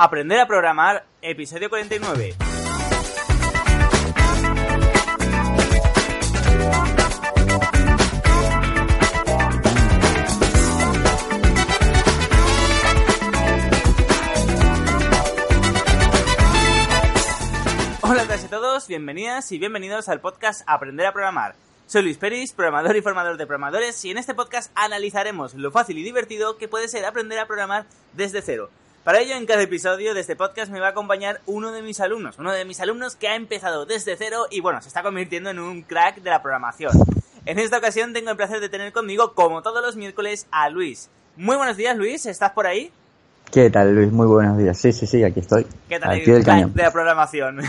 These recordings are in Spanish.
Aprender a programar, episodio 49. Hola a todos, bienvenidas y bienvenidos al podcast Aprender a programar. Soy Luis Peris, programador y formador de programadores, y en este podcast analizaremos lo fácil y divertido que puede ser aprender a programar desde cero. Para ello, en cada episodio de este podcast me va a acompañar uno de mis alumnos, uno de mis alumnos que ha empezado desde cero y bueno, se está convirtiendo en un crack de la programación. En esta ocasión tengo el placer de tener conmigo, como todos los miércoles, a Luis. Muy buenos días, Luis, ¿estás por ahí? ¿Qué tal, Luis? Muy buenos días. Sí, sí, sí, aquí estoy. ¿Qué tal el crack de la programación?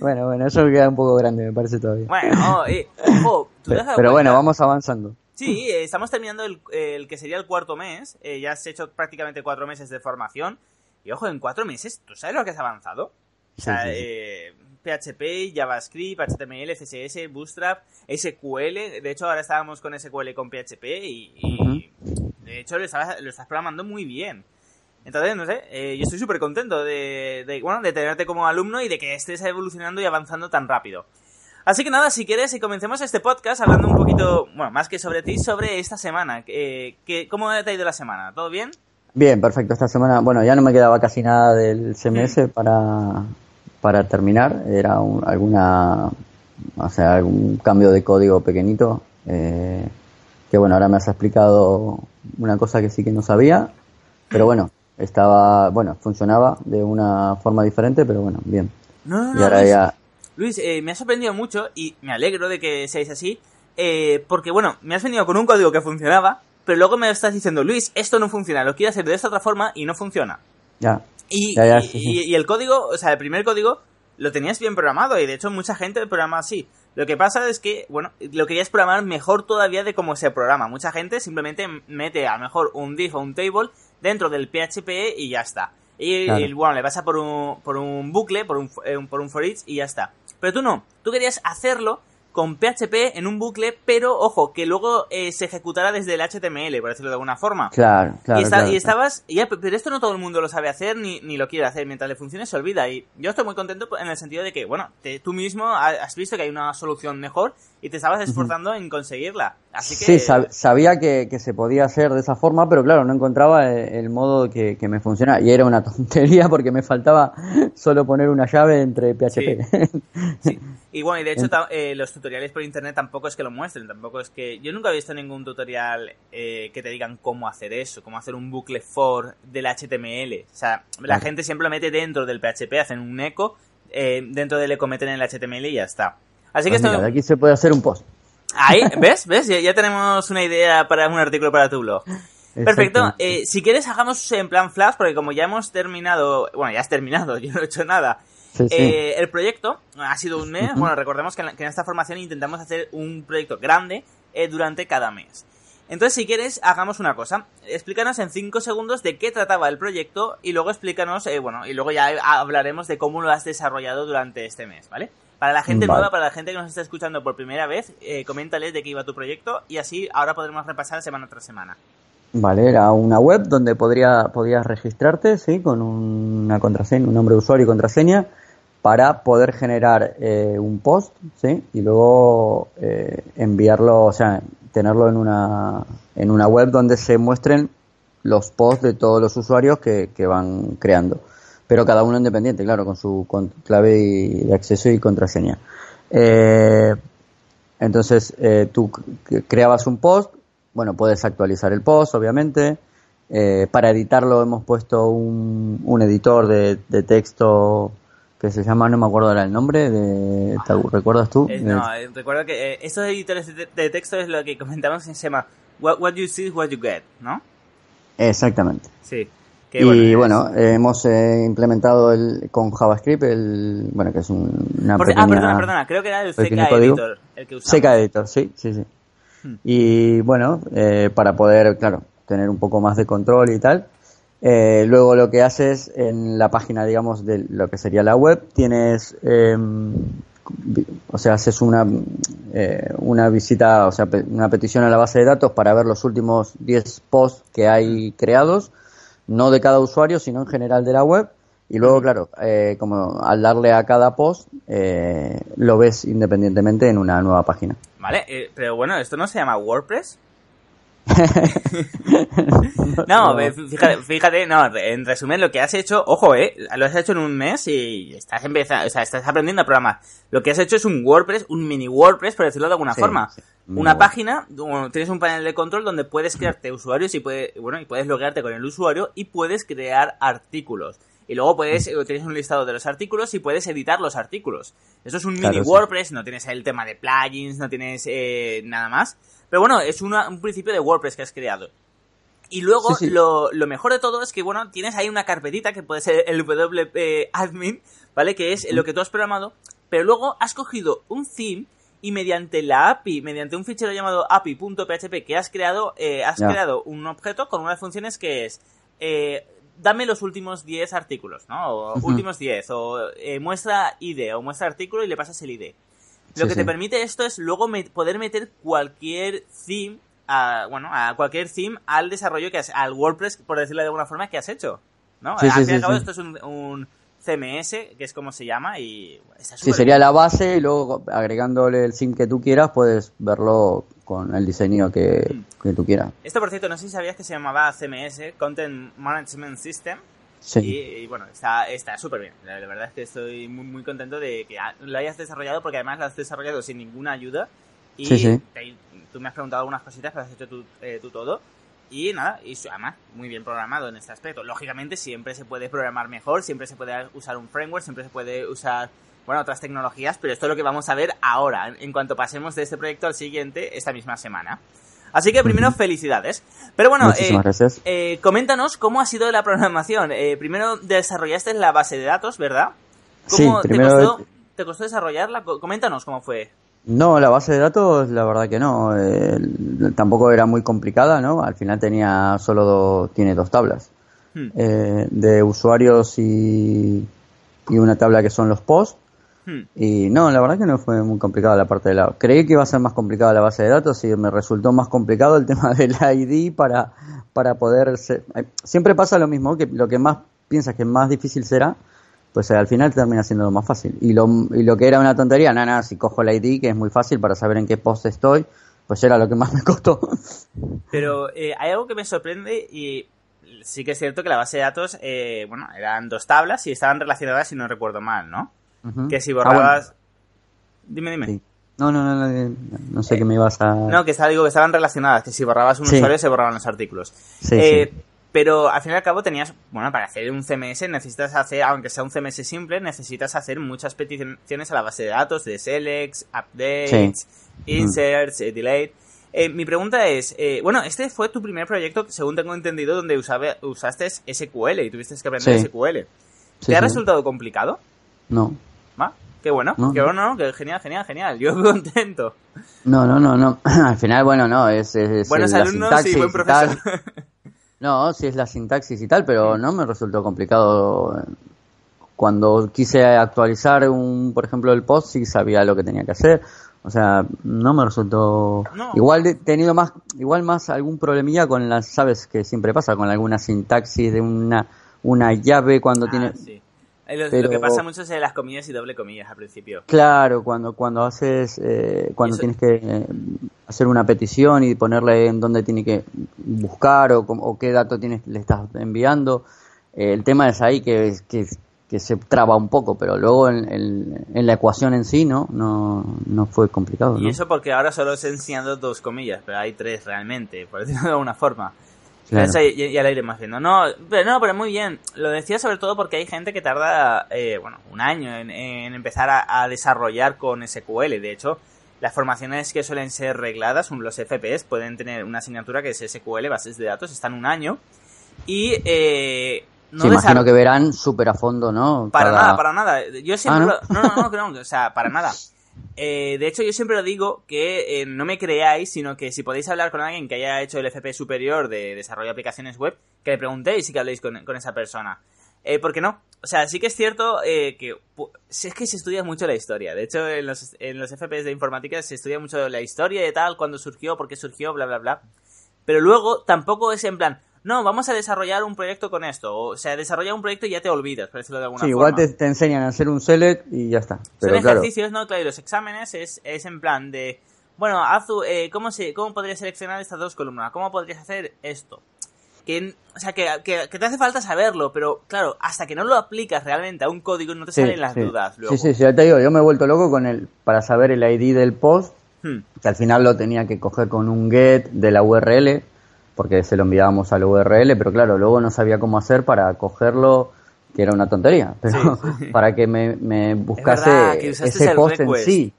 bueno, bueno, eso queda un poco grande, me parece todavía. Bueno, eh, ojo, ¿tú pero, pero bueno, vamos avanzando. Sí, eh, estamos terminando el, el, que sería el cuarto mes. Eh, ya has hecho prácticamente cuatro meses de formación. Y ojo, en cuatro meses, ¿tú sabes lo que has avanzado? O sea, sí, sí. Eh, PHP, JavaScript, HTML, CSS, Bootstrap, SQL. De hecho, ahora estábamos con SQL con PHP y, y uh -huh. de hecho lo estás, lo estás, programando muy bien. Entonces, no sé, eh, yo estoy súper contento de, de, bueno, de tenerte como alumno y de que estés evolucionando y avanzando tan rápido. Así que nada, si quieres, y comencemos este podcast hablando un poquito, bueno, más que sobre ti, sobre esta semana. Eh, que, ¿Cómo te ha ido la semana? ¿Todo bien? Bien, perfecto. Esta semana, bueno, ya no me quedaba casi nada del CMS ¿Sí? para, para terminar. Era un, alguna, o sea, algún cambio de código pequeñito. Eh, que bueno, ahora me has explicado una cosa que sí que no sabía. Pero bueno, estaba, bueno, funcionaba de una forma diferente, pero bueno, bien. No, no, y ahora no, ya Luis, eh, me ha sorprendido mucho y me alegro de que seáis así, eh, porque bueno, me has venido con un código que funcionaba, pero luego me estás diciendo, Luis, esto no funciona, lo quiero hacer de esta otra forma y no funciona. Ya. Y, ya, ya, y, sí, sí. y, y, el código, o sea, el primer código lo tenías bien programado y de hecho mucha gente programa así. Lo que pasa es que, bueno, lo querías programar mejor todavía de cómo se programa. Mucha gente simplemente mete a lo mejor un div o un table dentro del PHP y ya está. Y, claro. y, bueno, le pasa por un, por un bucle, por un, eh, por un for each y ya está. Pero tú no, tú querías hacerlo con PHP en un bucle, pero ojo, que luego eh, se ejecutara desde el HTML, por decirlo de alguna forma. Claro, claro. Y, está, claro, y estabas, ya, pero esto no todo el mundo lo sabe hacer ni, ni lo quiere hacer. Mientras le funcione, se olvida. Y yo estoy muy contento en el sentido de que, bueno, te, tú mismo has visto que hay una solución mejor y te estabas esforzando uh -huh. en conseguirla. Así que... Sí, sab sabía que, que, se podía hacer de esa forma, pero claro, no encontraba el modo que, que, me funcionaba. Y era una tontería porque me faltaba solo poner una llave entre PHP. Sí. sí. Y bueno, y de hecho eh, los tutoriales por internet tampoco es que lo muestren, tampoco es que... Yo nunca he visto ningún tutorial eh, que te digan cómo hacer eso, cómo hacer un bucle for del HTML. O sea, la gente siempre lo mete dentro del PHP, hacen un eco, eh, dentro del eco meten el HTML y ya está. Así que pues esto... De aquí se puede hacer un post. Ahí, ¿ves? ¿Ves? Ya, ya tenemos una idea para un artículo para tu blog. Perfecto. Eh, si quieres, hagamos en plan flash, porque como ya hemos terminado, bueno, ya has terminado, yo no he hecho nada. Sí, sí. Eh, el proyecto ha sido un mes. Uh -huh. Bueno, recordemos que en, la, que en, esta formación intentamos hacer un proyecto grande eh, durante cada mes. Entonces, si quieres, hagamos una cosa. Explícanos en 5 segundos de qué trataba el proyecto y luego explícanos, eh, bueno, y luego ya hablaremos de cómo lo has desarrollado durante este mes, ¿vale? Para la gente vale. nueva, para la gente que nos está escuchando por primera vez, eh, coméntales de qué iba tu proyecto y así ahora podremos repasar semana tras semana. Vale, era una web donde podría, podías registrarte, sí, con una contraseña, un nombre de usuario y contraseña para poder generar eh, un post, ¿sí? Y luego eh, enviarlo, o sea, tenerlo en una, en una web donde se muestren los posts de todos los usuarios que, que van creando. Pero cada uno independiente, claro, con su con clave y, de acceso y contraseña. Eh, entonces, eh, tú creabas un post, bueno, puedes actualizar el post, obviamente. Eh, para editarlo hemos puesto un, un editor de, de texto que se llama, no me acuerdo ahora el nombre, de, ¿te recuerdas tú? Eh, no, eh, recuerdo que estos editores de, de, texto es lo que comentamos se llama what, what, you see is what you get, ¿no? Exactamente. Sí. Y bueno, hemos eh, implementado el, con JavaScript, el, bueno, que es un, una Por, pequeña, Ah, perdona, perdona, creo que era el CK Editor el que usamos. CK Editor, sí, sí, sí. Hmm. Y bueno, eh, para poder, claro, tener un poco más de control y tal, eh, luego lo que haces en la página, digamos, de lo que sería la web, tienes, eh, o sea, haces una, eh, una visita, o sea, una petición a la base de datos para ver los últimos 10 posts que hay creados. No de cada usuario, sino en general de la web. Y luego, claro, eh, como al darle a cada post, eh, lo ves independientemente en una nueva página. Vale, eh, pero bueno, ¿esto no se llama WordPress? no, fíjate, fíjate, no, en resumen, lo que has hecho, ojo, eh, lo has hecho en un mes y estás empezando, o sea, estás aprendiendo a programar. Lo que has hecho es un WordPress, un mini WordPress, por decirlo de alguna forma. Una página, tienes un panel de control donde puedes crearte usuarios y puedes, bueno, y puedes loguearte con el usuario y puedes crear artículos. Y luego puedes, mm. tienes un listado de los artículos y puedes editar los artículos. Eso es un mini WordPress, no tienes el tema de plugins, no tienes eh, nada más. Pero bueno, es un principio de WordPress que has creado. Y luego, Lo, lo, mejor de todo es que, bueno, tienes ahí una carpetita que puede ser el WP admin, ¿vale? Que es lo que tú has programado. Pero luego has cogido un theme y mediante la API, mediante un fichero llamado api.php que has creado, eh, has creado un objeto con unas funciones que es, eh, dame los últimos 10 artículos, ¿no? O últimos 10, o eh, muestra ID, o muestra artículo y le pasas el ID. Lo que te permite esto es luego poder meter cualquier theme, a, bueno, a cualquier theme al desarrollo que has, al WordPress, por decirlo de alguna forma, que has hecho, ¿no? al fin y al cabo esto es un, CMS, que es como se llama, y está Sí, sería la base y luego agregándole el theme que tú quieras puedes verlo con el diseño que, que, tú quieras. Esto, por cierto, no sé si sabías que se llamaba CMS, Content Management System, Sí. Y, bueno, está súper bien. La, verdad es que estoy muy, muy contento de que lo hayas desarrollado porque además lo has desarrollado sin ninguna ayuda. Y tú me has preguntado algunas cositas, pero has hecho tú, eh, tú todo. Y nada, y además muy bien programado en este aspecto. Lógicamente siempre se puede programar mejor, siempre se puede usar un framework, siempre se puede usar, bueno, otras tecnologías, pero esto es lo que vamos a ver ahora, en cuanto pasemos de este proyecto al siguiente esta misma semana. Así que primero, felicidades. Pero bueno, eh, eh, coméntanos cómo ha sido la programación. Eh, primero desarrollaste la base de datos, ¿verdad? ¿Cómo te, costó, te costó desarrollarla? Coméntanos cómo fue. No, la base de datos, la verdad que no. tampoco era muy complicada, ¿no? Al final tenía solo tiene dos tablas hmm. de usuarios y, y una tabla que son los posts Hmm. Y no, la verdad que no fue muy complicada la parte de la... Creí que iba a ser más complicada la base de datos y me resultó más complicado el tema del ID para, para poder... Eh, siempre pasa lo mismo, que lo que más piensas que más difícil será, pues al final termina siendo lo más fácil. Y lo, y lo que era una tontería, nada, nada, si cojo el ID, que es muy fácil para saber en qué post estoy, pues era lo que más me costó. Pero eh, hay algo que me sorprende y sí que es cierto que la base de datos, eh, bueno, eran dos tablas y estaban relacionadas, si no recuerdo mal, ¿no? Que si ah, borrabas... Dime, dime. No, no, no, no, sé qué me ibas a... No, que estaba, digo que estaban relacionadas, que si borrabas un usuario se borraban los artículos. Eh, pero al fin y al cabo tenías, bueno, para hacer un CMS necesitas hacer, aunque sea un CMS simple, necesitas hacer muchas peticiones a la base de datos de selects, updates, inserts, eh, delete. Eh, mi pregunta es, bueno, este fue tu primer proyecto, según tengo entendido, donde usaste SQL y tuviste que aprender SQL. ¿Te ha resultado complicado? No. Qué bueno, qué bueno, que genial, genial, genial. Yo contento. No, no, no, no. Al final, bueno, no, es. es Buenos alumnos y buen profesor. no, sí es la sintaxis y tal, pero no me resultó complicado. Cuando quise actualizar un, por ejemplo, el post, sí sabía lo que tenía que hacer. O sea, no me resultó. Igual he tenido más, igual más algún problemilla con las, sabes que siempre pasa, con alguna sintaxis de una, una llave cuando ah, tiene. Lo, que pasa mucho es en las comillas y doble comillas al principio. Claro, cuando, cuando haces, eh, cuando tienes que eh, hacer una petición y ponerle en dónde tiene que buscar o, qué dato tienes, le estás enviando. Eh, el tema es ahí que, que, que, se traba un poco, pero luego en, en, la ecuación en sí no, no, no fue complicado. Y eso porque ahora solo he enseñando dos comillas, pero hay tres realmente, por decirlo de alguna forma ya, la iremos viendo. No, pero no, pero muy bien. Lo decía sobre todo porque hay gente que tarda, eh, bueno, un año en, empezar a, desarrollar con SQL. De hecho, las formaciones que suelen ser regladas, los FPS, pueden tener una asignatura que es SQL, bases de datos, están un año. Y eh, no imagino que verán súper a fondo, ¿no? Para nada, para nada. Yo siempre... Ah, ¿no? no, no, no, o sea, para nada. Eh, de hecho, yo siempre lo digo que eh, no me creáis, sino que si podéis hablar con alguien que haya hecho el FP superior de desarrollo de aplicaciones web, que le preguntéis y que habléis con, esa persona. Eh, ¿Por qué no? O sea, sí que es cierto eh, que es que se estudia mucho la historia. De hecho, en los, en los FPs de informática se estudia mucho la historia de tal, cuándo surgió, por qué surgió, bla, bla, bla. Pero luego tampoco es en plan, no, vamos a desarrollar un proyecto con esto. O sea, desarrollar un proyecto y ya te olvidas, por decirlo de alguna Sí, forma. igual te, te enseñan a hacer un select y ya está. Pero Son claro, ejercicios, ¿no? Claro, y los exámenes es, es en plan de, bueno, haz, tu- eh, ¿cómo, se, ¿cómo podrías seleccionar estas dos columnas? ¿Cómo podrías hacer esto? Que, o sea, que, que, que te hace falta saberlo, pero claro, hasta que no lo aplicas realmente a un código no te sí, salen las sí. dudas luego. Sí, sí, sí, ya te digo, yo me he vuelto loco con el para saber el ID del post, Hmm. que al final lo tenía que coger con un get de la URL, porque se lo enviábamos a la URL, pero claro, luego no sabía cómo hacer para cogerlo, que era una tontería, pero para que me, me buscase verdad, que usaste ese post en sí.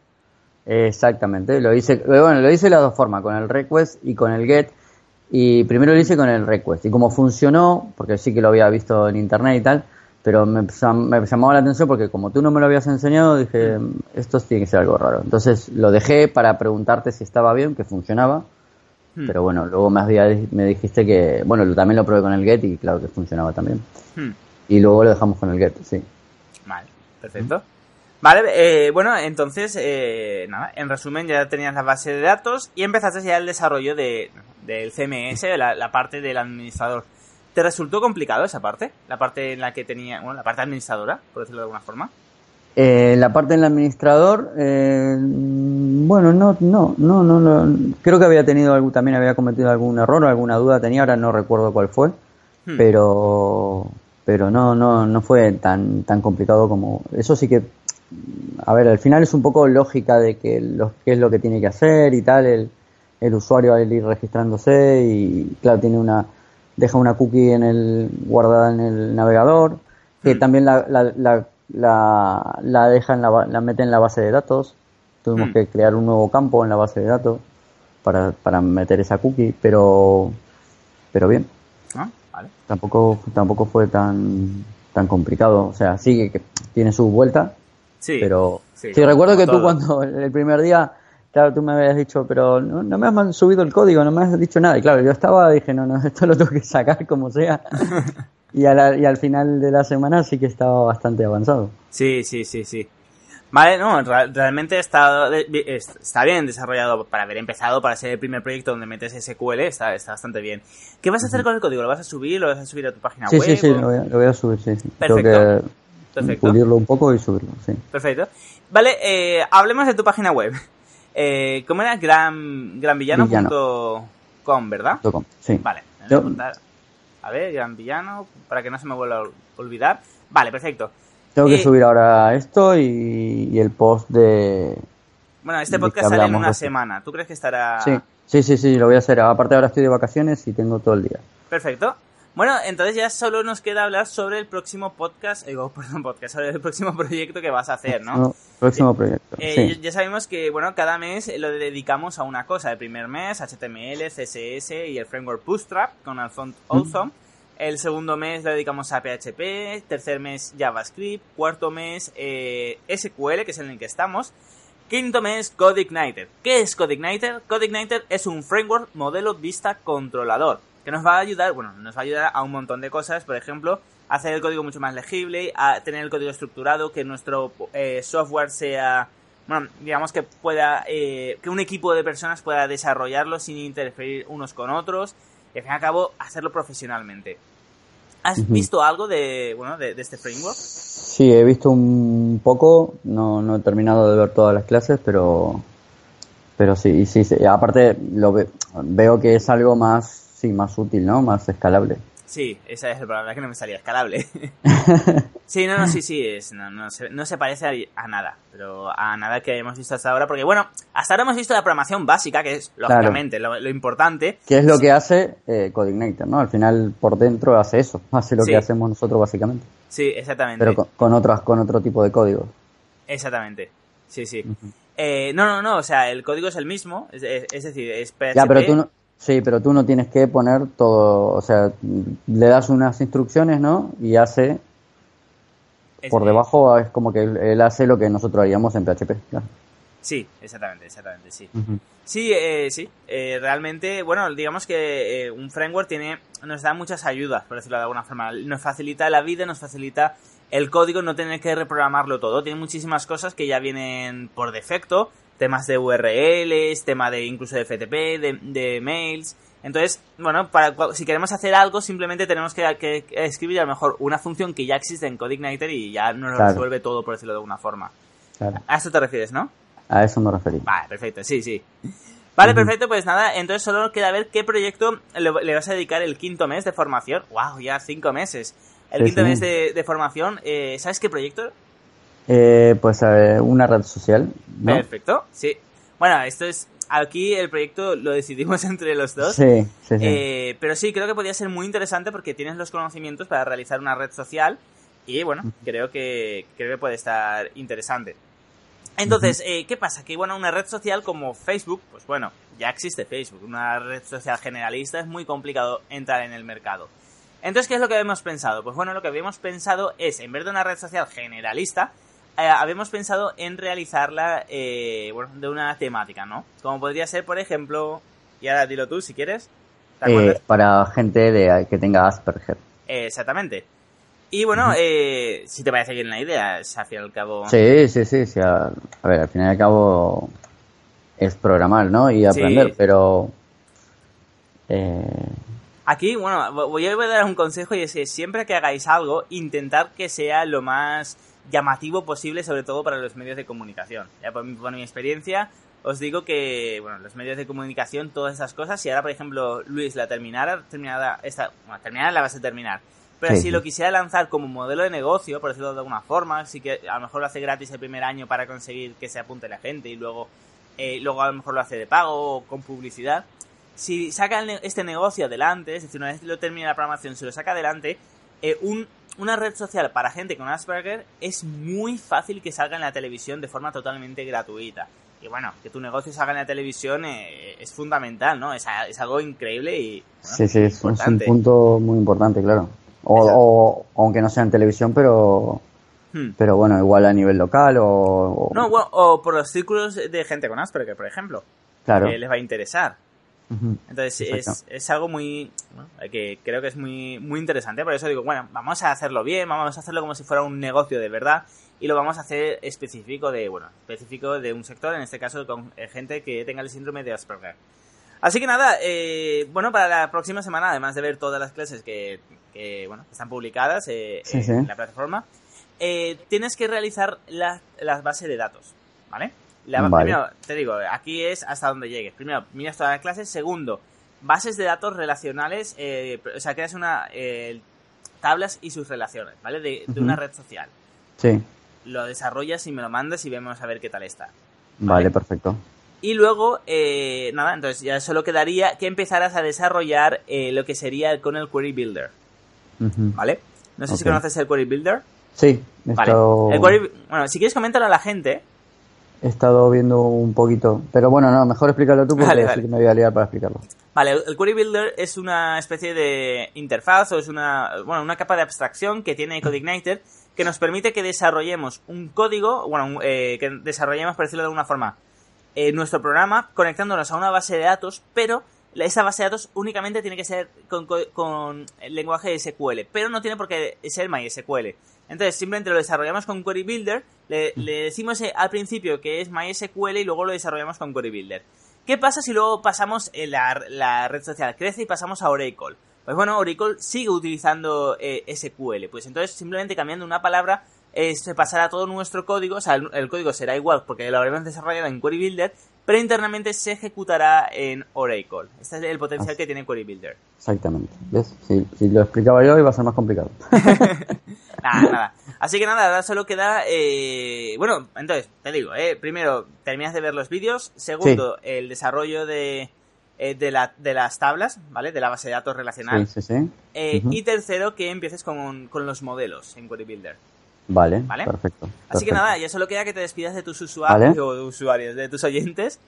Exactamente, lo hice, bueno, lo hice de las dos formas, con el request y con el get. Y primero lo hice con el request. Y como funcionó, porque sí que lo había visto en internet y tal, pero me, me llamaba la atención porque como tú no me lo habías enseñado, dije, esto tiene que ser algo raro. Entonces lo dejé para preguntarte si estaba bien, que funcionaba. Hmm. Pero bueno, luego me, había- me dijiste que, bueno, también lo probé con el get y claro que funcionaba también. Hmm. Y luego lo dejamos con el get, sí. Vale, perfecto. Vale, eh, bueno, entonces, eh, nada, en resumen ya tenías la base de datos y empezaste ya el desarrollo de, del CMS, la, la parte del administrador. ¿Te resultó complicado esa parte? La parte en la que tenía, bueno, la parte administradora, por decirlo de alguna forma. Eh, la parte del administrador, eh, bueno, no, no, no, no, no, creo que había tenido algún, también había cometido algún error o alguna duda tenía, ahora no recuerdo cuál fue, Hmm. pero, pero no, no, no fue tan, tan complicado como, eso sí que, a ver, al final es un poco lógica de que lo, qué es lo que tiene que hacer y tal, el, el usuario al ir registrándose y claro, tiene una, deja una cookie en el, guardada en el navegador, que Hmm. también la, la, la, la, la deja en la, la mete en la base de datos. Tuvimos Hmm. que crear un nuevo campo en la base de datos para, para meter esa cookie, pero, pero bien, ¿No? Vale. tampoco, tampoco fue tan, tan complicado. O sea, sí que, tiene su vuelta, Sí. pero sí, sí, recuerdo que tú todo. cuando el primer día, claro, tú me habías dicho, pero no, no me has subido el código, no me has dicho nada. Y claro, yo estaba, dije, no, no, esto lo tengo que sacar como sea. y, a la- y al final de la semana sí que estaba bastante avanzado. Sí, sí, sí, sí. Vale, no, realmente está, está bien desarrollado para haber empezado, para ser el primer proyecto donde metes SQL, está, está bastante bien. ¿Qué vas a hacer con el código? ¿Lo vas a subir? ¿Lo vas a subir a tu página Sí, web? sí, sí, o- lo voy, a, lo voy a subir, sí, sí. Tengo Perfecto. que Perfecto. pulirlo un poco y subirlo, sí. Perfecto. Vale, eh, hablemos de tu página web. Eh, ¿Cómo era? Gran, granvillano.com, ¿verdad? Punto com, Sí. Vale, Yo-. A ver, granvillano, para que no se me vuelva a olvidar. Vale, perfecto. Tengo que Eh, subir ahora esto y, y el post de... Bueno, este podcast sale en una semana. ¿Tú crees que estará...? Sí, sí, sí, sí, lo voy a hacer. Aparte ahora estoy de vacaciones y tengo todo el día. Perfecto. Bueno, entonces ya solo nos queda hablar sobre el próximo podcast, digo, perdón, podcast, sobre el próximo proyecto que vas a hacer, ¿no? No, próximo proyecto. Eh, sí. ya- Ya sabemos que, bueno, cada mes lo dedicamos a una cosa. El primer mes, HTML, CSS y el framework Bootstrap con el font Awesome. El segundo mes lo dedicamos a PHP. Tercer mes, JavaScript. Cuarto mes, eh, SQL, que es en el que estamos. Quinto mes, CodeIgniter. ¿Qué es CodeIgniter? CodeIgniter es un framework modelo vista controlador que nos va a ayudar, bueno, nos va a ayudar a un montón de cosas, por ejemplo, a hacer el código mucho más legible, a tener el código estructurado, que nuestro eh, software sea, bueno, digamos que pueda, eh, que un equipo de personas pueda desarrollarlo sin interferir unos con otros, y al fin y al cabo hacerlo profesionalmente. ¿Has visto algo de, bueno, de, de este framework? Sí, he visto un poco, no, no he terminado de ver todas las clases, pero pero sí, sí, sí, aparte lo ve- veo que es algo más, sí, más útil, ¿no? Más escalable. Sí, esa es la palabra que no me salía, escalable. sí, no, no, sí, sí, es, no, no, se, no se parece a, nada, pero a nada que hemos visto hasta ahora, porque bueno, hasta ahora hemos visto la programación básica, que es Claro. lógicamente lo, lo importante. ¿Qué es lo que hace eh, CodeIgniter, no? Al final por dentro hace eso, hace lo Sí. que hacemos nosotros básicamente, Sí, exactamente. pero con, con otras con otro tipo de código. Exactamente. Sí, sí. Eh, no, no, no, o sea, el código es el mismo, es, es- es decir, es PHP. Ya, pero tú no, sí, pero tú no tienes que poner todo, o sea, le das unas instrucciones, ¿no? Y hace es- por debajo es como que él, hace lo que nosotros haríamos en PHP. claro. Sí, exactamente, exactamente, sí. Sí, eh, sí. Eh, realmente, bueno, digamos que eh, un framework tiene, nos da muchas ayudas, por decirlo de alguna forma. Nos facilita la vida, nos facilita el código, no tener que reprogramarlo todo. Tiene muchísimas cosas que ya vienen por defecto, temas de URLs, tema de incluso de FTP, de, de mails. Entonces, bueno, para, si queremos hacer algo, simplemente tenemos que, escribir a lo mejor una función que ya existe en CodeIgniter y ya nos lo resuelve todo, por decirlo de alguna forma. A eso te refieres, ¿no? A eso me referí. Vale, perfecto, sí, sí. Vale, perfecto, pues nada, entonces solo queda ver qué proyecto le, vas a dedicar el quinto mes de formación. ¡Wow! Ya cinco meses. El quinto mes de, formación, eh, ¿sabes qué proyecto? Eh, pues una red social. Perfecto, sí. Bueno, esto es. Aquí el proyecto lo decidimos entre los dos. Sí, sí, eh, pero sí, creo que podría ser muy interesante porque tienes los conocimientos para realizar una red social. Y bueno, creo que, creo que puede estar interesante. Entonces, eh, ¿qué pasa? Que bueno, una red social como Facebook, pues bueno, ya existe Facebook. Una red social generalista es muy complicado entrar en el mercado. Entonces, ¿qué es lo que habíamos pensado? Pues bueno, lo que habíamos pensado es, en vez de una red social generalista, eh, habíamos pensado en realizarla eh, bueno, de una temática, ¿no? Como podría ser, por ejemplo, y ahora dilo tú si quieres. para gente de, que tenga Asperger. exactamente. Y bueno, eh, si te parece bien la idea, es al fin y al cabo. Sí, sí, sí. a, ver, al fin y al cabo es programar, ¿no? Y aprender, pero. Eh... Aquí, bueno, voy a dar un consejo y es que siempre que hagáis algo, intentad que sea lo más llamativo posible, sobre todo para los medios de comunicación. Ya por, mi experiencia, os digo que, bueno, los medios de comunicación, todas esas cosas, si ahora, por ejemplo, Luis la terminara, terminada, esta, bueno, terminada la vas a terminar, pero si lo quisiera lanzar como modelo de negocio, por decirlo de alguna forma, sí que a lo mejor lo hace gratis el primer año para conseguir que se apunte la gente y luego, eh, luego a lo mejor lo hace de pago o con publicidad. Si saca este negocio adelante, es decir, una vez lo termina la programación, se lo saca adelante, eh, un, una red social para gente con Asperger es muy fácil que salga en la televisión de forma totalmente gratuita. Y bueno, que tu negocio salga en la televisión eh, es fundamental, ¿no? Es, algo increíble y... sí, sí, es un punto muy importante, claro. O, aunque no sea en televisión, pero hmm. pero bueno, igual a nivel local o, No, o por los círculos de gente con Asperger, por ejemplo. Claro. Que les va a interesar. Entonces es, es, algo muy que creo que es muy muy interesante, por eso digo, bueno, vamos a hacerlo bien, vamos a hacerlo como si fuera un negocio de verdad y lo vamos a hacer específico de, bueno, específico de un sector, en este caso con eh, gente que tenga el síndrome de Asperger. Así que nada, eh, bueno, para la próxima semana, además de ver todas las clases que, que bueno, están publicadas eh, en la plataforma, eh, tienes que realizar la, la, base de datos, ¿vale? La, Primero, te digo, aquí es hasta donde llegues. Primero, miras todas las clases. Segundo, bases de datos relacionales, eh, o sea, creas una tablas y sus relaciones, ¿vale? De, una red social. Sí. Lo desarrollas y me lo mandas y vemos a ver qué tal está. Vale, perfecto. Y luego, nada, entonces ya solo quedaría que empezaras a desarrollar lo que sería con el Query Builder. ¿Vale? No sé si conoces el Query Builder. Sí, vale. Bueno, si quieres coméntalo a la gente. He estado viendo un poquito, pero bueno, no, mejor explícalo tú porque vale, que me voy a liar para explicarlo. Vale, el Query Builder es una especie de interfaz o es una, bueno, una capa de abstracción que tiene CodeIgniter que nos permite que desarrollemos un código, bueno, eh, que desarrollemos, por decirlo de alguna forma, eh, nuestro programa conectándonos a una base de datos, pero esa base de datos únicamente tiene que ser con, el lenguaje SQL, pero no tiene por qué ser MySQL. Entonces, simplemente lo desarrollamos con Query Builder, le, decimos eh, al principio que es MySQL y luego lo desarrollamos con Query Builder. ¿Qué pasa si luego pasamos en la, red social crece y pasamos a Oracle? Pues bueno, Oracle sigue utilizando eh, SQL, pues entonces simplemente cambiando una palabra eh, se pasará todo nuestro código, o sea, el, código será igual porque lo habremos desarrollado en Query Builder, pero internamente se ejecutará en Oracle. Este es el potencial que tiene Query Builder. Exactamente. ¿Ves? Si, lo explicaba yo iba a ser más complicado. nada, nada. Así que nada, ahora solo queda... Eh... Bueno, entonces, te digo, eh, primero, terminas de ver los vídeos. Segundo, el desarrollo de, eh, de, la, de, las tablas, ¿vale? De la base de datos relacional. Sí, sí, sí. Eh, y tercero, que empieces con, con los modelos en Query Builder. Vale, perfecto. Así que nada, ya solo queda que te despidas de tus usuarios o usuarios, de tus oyentes.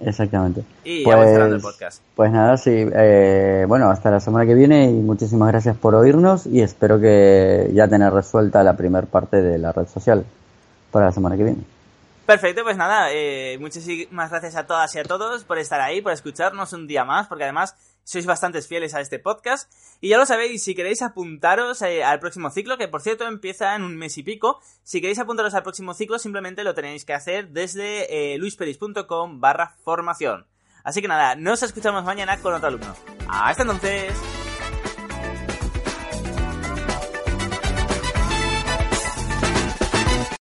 Exactamente. Y ya pues, cerrando el podcast. Pues nada, sí. Eh, bueno, hasta la semana que viene y muchísimas gracias por oírnos y espero que ya tener resuelta la primera parte de la red social para la semana que viene. Perfecto, pues nada, eh, muchísimas gracias a todas y a todos por estar ahí, por escucharnos un día más, porque además sois bastantes fieles a este podcast. Y ya lo sabéis, si queréis apuntaros eh, al próximo ciclo, que por cierto empieza en un mes y pico, si queréis apuntaros al próximo ciclo, simplemente lo tenéis que hacer desde eh, luisperis.com barra formación. Así que nada, nos escuchamos mañana con otro alumno. Hasta entonces.